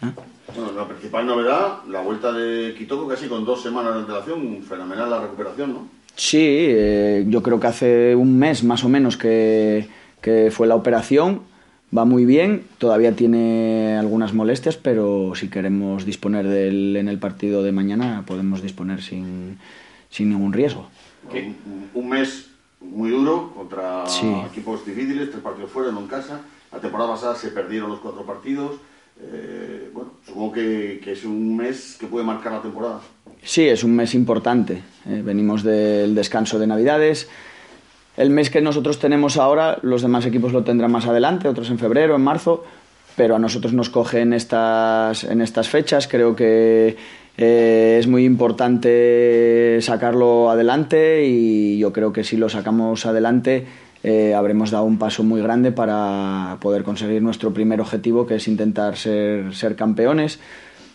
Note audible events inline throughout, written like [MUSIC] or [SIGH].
Bueno, la principal novedad, la vuelta de Kitoko casi con dos semanas de antelación, fenomenal la recuperación, ¿no? Sí, eh, yo creo que hace un mes más o menos que, que fue la operación, va muy bien, todavía tiene algunas molestias, pero si queremos disponer de él en el partido de mañana, podemos disponer sin, sin ningún riesgo. Un, un mes muy duro contra equipos difíciles, tres partidos fuera, no en casa. La temporada pasada se perdieron los cuatro partidos. Eh, bueno, supongo que, es un mes que puede marcar la temporada. Sí, es un mes importante. Eh, venimos del descanso de Navidades. El mes que nosotros tenemos ahora, los demás equipos lo tendrán más adelante, otros en febrero, en marzo, pero a nosotros nos coge en estas, en estas fechas. Creo que eh, es muy importante sacarlo adelante y yo creo que si lo sacamos adelante eh, habremos dado un paso muy grande para poder conseguir nuestro primer objetivo, que es intentar ser, ser campeones.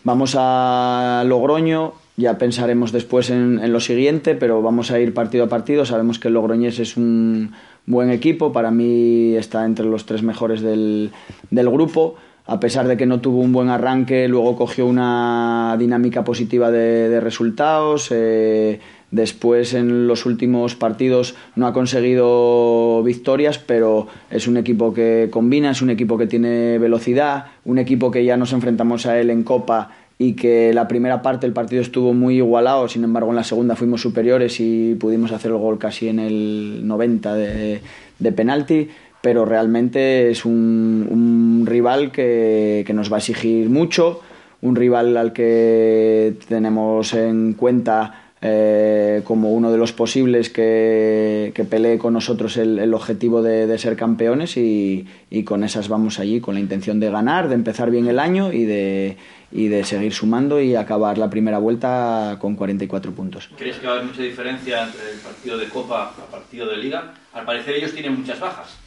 Vamos a Logroño, ya pensaremos después en, lo siguiente, pero vamos a ir partido a partido. Sabemos que el Logroñés es un buen equipo, para mí está entre los tres mejores del, del grupo. A pesar de que no tuvo un buen arranque, luego cogió una dinámica positiva de, de resultados. Eh, Después en los últimos partidos no ha conseguido victorias, pero es un equipo que combina, es un equipo que tiene velocidad, un equipo que ya nos enfrentamos a él en Copa y que la primera parte del partido estuvo muy igualado, sin embargo en la segunda fuimos superiores y pudimos hacer el gol casi en el 90 de, de penalti, pero realmente es un, un rival que, que nos va a exigir mucho, un rival al que tenemos en cuenta eh, como uno de los posibles que, pelee con nosotros el, objetivo de, ser campeones y, y, con esas vamos allí, con la intención de ganar, de empezar bien el año y de, y de seguir sumando y acabar la primera vuelta con 44 puntos. ¿Crees que va a haber mucha diferencia entre el partido de Copa y el partido de Liga? Al parecer ellos tienen muchas bajas.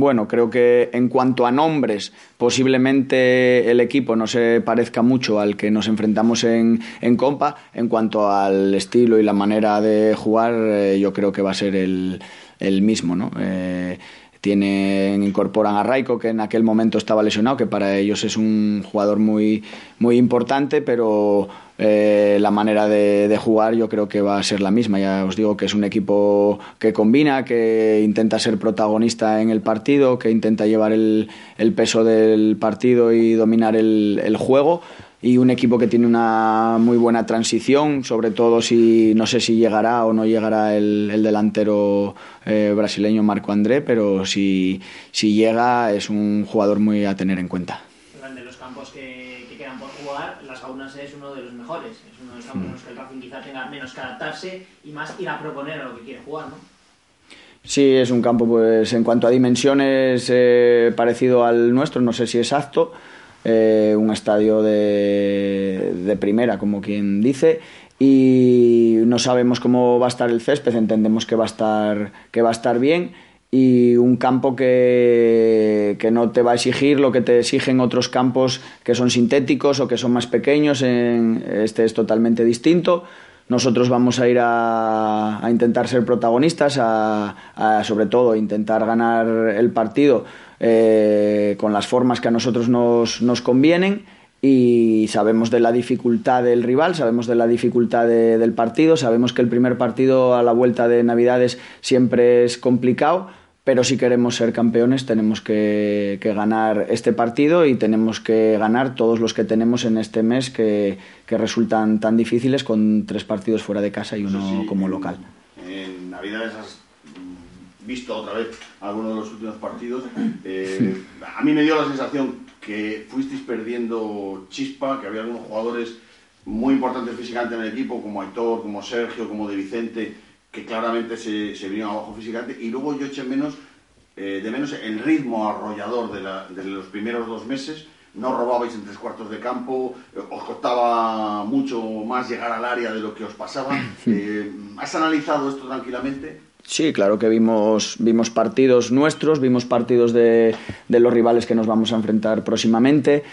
Bueno, creo que en cuanto a nombres, posiblemente el equipo no se parezca mucho al que nos enfrentamos en, en Compa. En cuanto al estilo y la manera de jugar, eh, yo creo que va a ser el, el mismo, ¿no? Eh, tienen incorporan a Raico que en aquel momento estaba lesionado que para ellos es un jugador muy muy importante pero eh, la manera de, jugar yo creo que va a ser la misma. Ya os digo que es un equipo que combina que intenta ser protagonista en el partido que intenta llevar el, el peso del partido y dominar el juego y un equipo que tiene una muy buena transición, sobre todo si no sé si llegará o no llegará el, el delantero eh, brasileño Marco André, pero si, si llega es un jugador muy a tener en cuenta. De los campos que, que quedan por jugar, Las Gaunas es uno de los mejores, es uno de los campos en los que el Racing quizá tenga menos que adaptarse y más ir a proponer a lo que quiere jugar, ¿no? Sí, es un campo, pues en cuanto a dimensiones, eh, parecido al nuestro, no sé si exacto, eh, un estadio de, de, primera, como quien dice, y no sabemos cómo va a estar el césped, entendemos que va a estar, que va a estar bien y un campo que, que, no te va a exigir lo que te exigen otros campos que son sintéticos o que son más pequeños, en, este es totalmente distinto. Nosotros vamos a ir a, a intentar ser protagonistas, a, a, sobre todo intentar ganar el partido eh, con las formas que a nosotros nos, nos, convienen y sabemos de la dificultad del rival, sabemos de la dificultad de, del partido, sabemos que el primer partido a la vuelta de Navidades siempre es complicado, pero si queremos ser campeones tenemos que, que, ganar este partido y tenemos que ganar todos los que tenemos en este mes que, que resultan tan difíciles con tres partidos fuera de casa y uno sí, como local. En Navidades has visto otra vez algunos de los últimos partidos. [CLEARS THROAT] Eh, a mí me dio la sensación que fuisteis perdiendo chispa, que había algunos jugadores muy importantes físicamente en el equipo, como Aitor, como Sergio, como De Vicente, que claramente se, se vinieron abajo físicamente. Y luego yo eché menos, eh, de menos el ritmo arrollador de, la, de los primeros dos meses, no robabais en tres cuartos de campo, os costaba mucho más llegar al área de lo que os pasaba. [CLEARS THROAT] ¿Has analizado esto tranquilamente? Sí, claro que vimos, vimos partidos nuestros, vimos partidos de, de los rivales que nos vamos a enfrentar próximamente.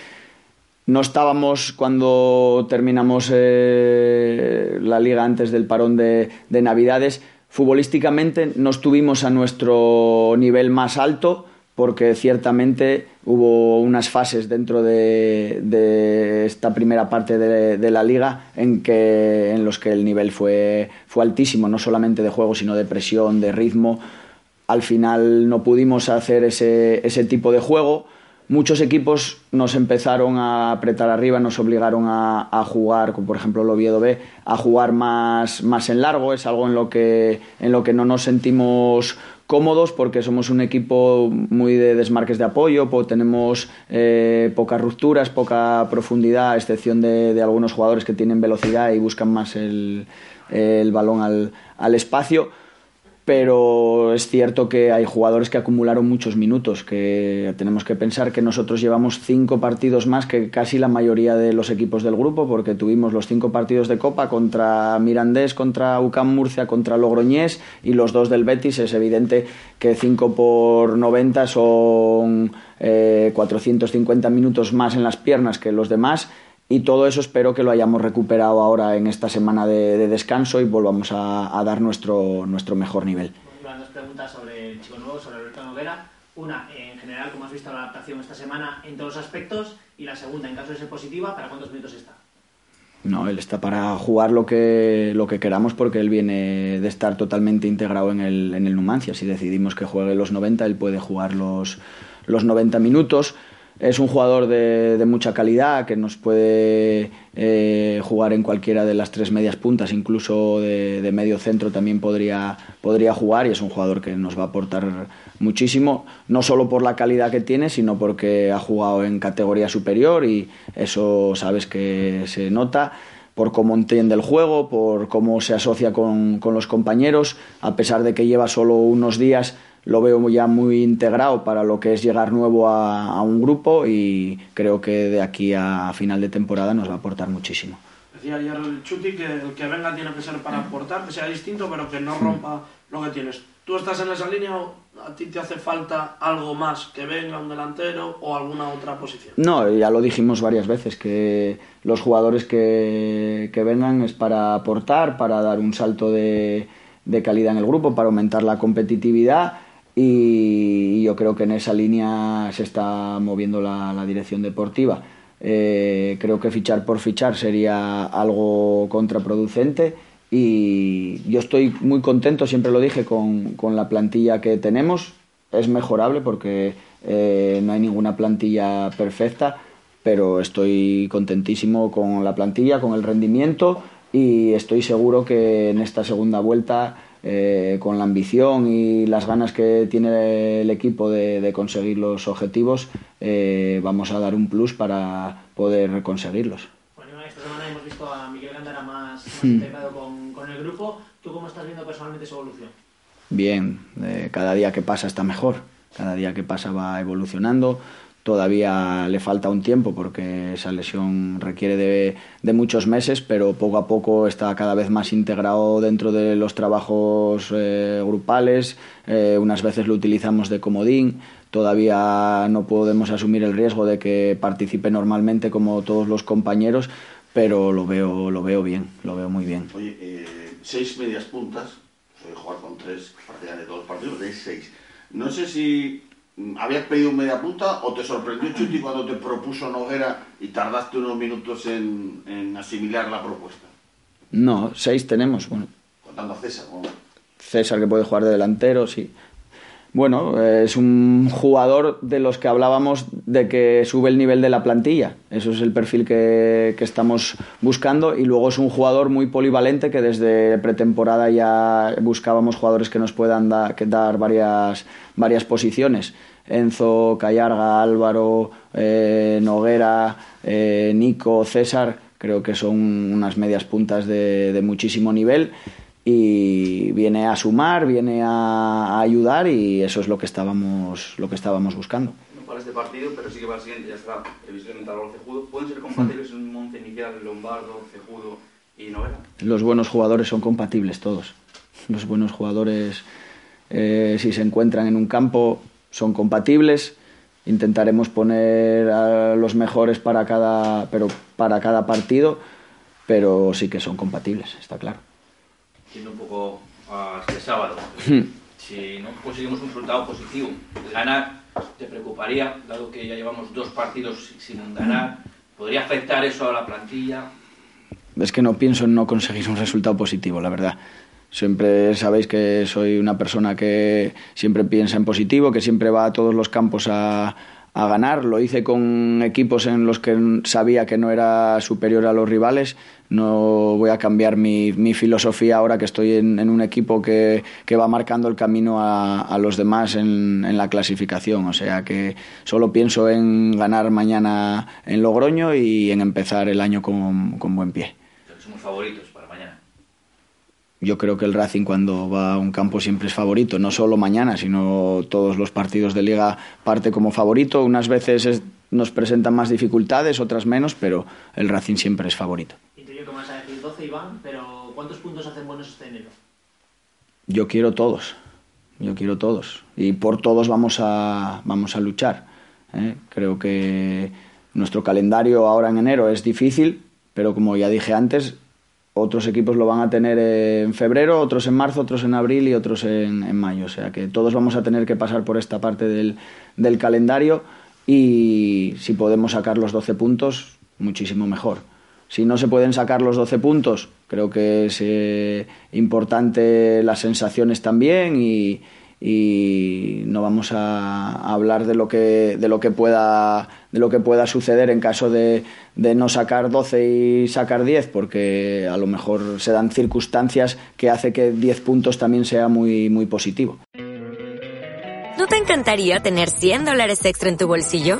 No estábamos cuando terminamos eh, la liga antes del parón de, de, Navidades. Futbolísticamente no estuvimos a nuestro nivel más alto porque ciertamente hubo unas fases dentro de, de esta primera parte de, de, la liga en, que, los que el nivel fue, fue altísimo, no solamente de juego, sino de presión, de ritmo. Al final no pudimos hacer ese, tipo de juego muchos equipos nos empezaron a apretar arriba, nos obligaron a, a, jugar, como por ejemplo el Oviedo B, a jugar más, más en largo. Es algo en lo, que, en lo que no nos sentimos cómodos porque somos un equipo muy de desmarques de apoyo, tenemos eh, pocas rupturas, poca profundidad, a excepción de, de, algunos jugadores que tienen velocidad y buscan más el, el balón al, al espacio pero es cierto que hay jugadores que acumularon muchos minutos, que tenemos que pensar que nosotros llevamos cinco partidos más que casi la mayoría de los equipos del grupo, porque tuvimos los cinco partidos de Copa contra Mirandés, contra UCAM Murcia, contra Logroñés y los dos del Betis. Es evidente que cinco por 90 son eh, 450 minutos más en las piernas que los demás y todo eso espero que lo hayamos recuperado ahora en esta semana de, de descanso y volvamos a, a, dar nuestro, nuestro mejor nivel. Dos preguntas sobre el chico nuevo, sobre Alberto Noguera. Una, en general, ¿cómo has visto la adaptación esta semana en todos los aspectos? Y la segunda, en caso de ser positiva, ¿para cuántos minutos está? No, él está para jugar lo que, lo que queramos porque él viene de estar totalmente integrado en el, en el Numancia. Si decidimos que juegue los 90, él puede jugar los, los 90 minutos. Es un jugador de, de mucha calidad que nos puede eh, jugar en cualquiera de las tres medias puntas, incluso de, de, medio centro también podría, podría jugar y es un jugador que nos va a aportar muchísimo, no solo por la calidad que tiene, sino porque ha jugado en categoría superior y eso sabes que se nota por cómo entiende el juego, por cómo se asocia con, con los compañeros, a pesar de que lleva solo unos días lo veo ya muy integrado para lo que es llegar nuevo a, a, un grupo y creo que de aquí a final de temporada nos va a aportar muchísimo. Decía ayer el Chuti que el que venga tiene que ser para aportar, que sea distinto, pero que no rompa lo que tienes. ¿Tú estás en esa línea o a ti te hace falta algo más que venga un delantero o alguna otra posición? No, ya lo dijimos varias veces, que los jugadores que, que vengan es para aportar, para dar un salto de, de calidad en el grupo, para aumentar la competitividad y yo creo que en esa línea se está moviendo la, dirección deportiva. Eh, creo que fichar por fichar sería algo contraproducente y yo estoy muy contento, siempre lo dije, con, con la plantilla que tenemos. Es mejorable porque eh, no hay ninguna plantilla perfecta, pero estoy contentísimo con la plantilla, con el rendimiento y estoy seguro que en esta segunda vuelta eh, con la ambición y las ganas que tiene el equipo de, de conseguir los objetivos, eh, vamos a dar un plus para poder conseguirlos. Bueno, esta semana hemos visto a Miguel Gandara más, más integrado con, con, el grupo. ¿Tú cómo estás viendo personalmente su evolución? Bien, eh, cada día que pasa está mejor, cada día que pasa va evolucionando todavía le falta un tiempo porque esa lesión requiere de, muchos meses, pero poco a poco está cada vez más integrado dentro de los trabajos eh, grupales. Eh, unas veces lo utilizamos de comodín. Todavía no podemos asumir el riesgo de que participe normalmente como todos los compañeros, pero lo veo, lo veo bien, lo veo muy bien. Oye, eh, seis medias puntas, soy jugar con tres de todos los partidos, de seis. No sé si ¿Habías pedido un media punta o te sorprendió Chuti cuando te propuso Noguera y tardaste unos minutos en, en asimilar la propuesta? No, seis tenemos. Bueno. Contando a César. ¿no? César que puede jugar de delantero, sí. Bueno, es un jugador de los que hablábamos de que sube el nivel de la plantilla. Eso es el perfil que, que estamos buscando. Y luego es un jugador muy polivalente que desde pretemporada ya buscábamos jugadores que nos puedan dar varias, varias posiciones. Enzo, Callarga, Álvaro, eh, Noguera, eh, Nico, César, creo que son unas medias puntas de, de muchísimo nivel y viene a sumar, viene a, ayudar y eso es lo que estábamos, lo que estábamos buscando. para este partido, pero sí que para el siguiente ya está Cejudo. ¿Pueden ser compatibles en un monte inicial Lombardo, Cejudo y Novela? Los buenos jugadores son compatibles todos. Los buenos jugadores, eh, si se encuentran en un campo, son compatibles. Intentaremos poner a los mejores para cada, pero para cada partido, pero sí que son compatibles, está claro. Yendo un poco a este sábado, si no conseguimos un resultado positivo, ganar, ¿te preocuparía, dado que ya llevamos dos partidos sin ganar? ¿Podría afectar eso a la plantilla? Es que no pienso en no conseguir un resultado positivo, la verdad. Siempre sabéis que soy una persona que siempre piensa en positivo, que siempre va a todos los campos a, a ganar. Lo hice con equipos en los que sabía que no era superior a los rivales. No voy a cambiar mi, mi filosofía ahora que estoy en, en un equipo que, que, va marcando el camino a, a los demás en, en, la clasificación. O sea que solo pienso en ganar mañana en Logroño y en empezar el año con, con buen pie. Somos favoritos para mañana yo creo que el Racing cuando va a un campo siempre es favorito, no solo mañana, sino todos los partidos de liga parte como favorito. Unas veces es, nos presentan más dificultades, otras menos, pero el Racing siempre es favorito. Intuyo que vas a decir 12, Iván, pero ¿cuántos puntos hacen buenos este enero? Yo quiero todos, yo quiero todos. Y por todos vamos a, vamos a luchar. ¿eh? Creo que nuestro calendario ahora en enero es difícil, pero como ya dije antes, otros equipos lo van a tener en febrero, otros en marzo, otros en abril y otros en, mayo. O sea que todos vamos a tener que pasar por esta parte del, del, calendario y si podemos sacar los 12 puntos, muchísimo mejor. Si no se pueden sacar los 12 puntos, creo que es eh, importante las sensaciones también y, no vamos a, a, hablar de lo que de lo que pueda de lo que pueda suceder en caso de, de, no sacar 12 y sacar 10 porque a lo mejor se dan circunstancias que hace que 10 puntos también sea muy muy positivo. ¿No te encantaría tener 100 dólares extra en tu bolsillo?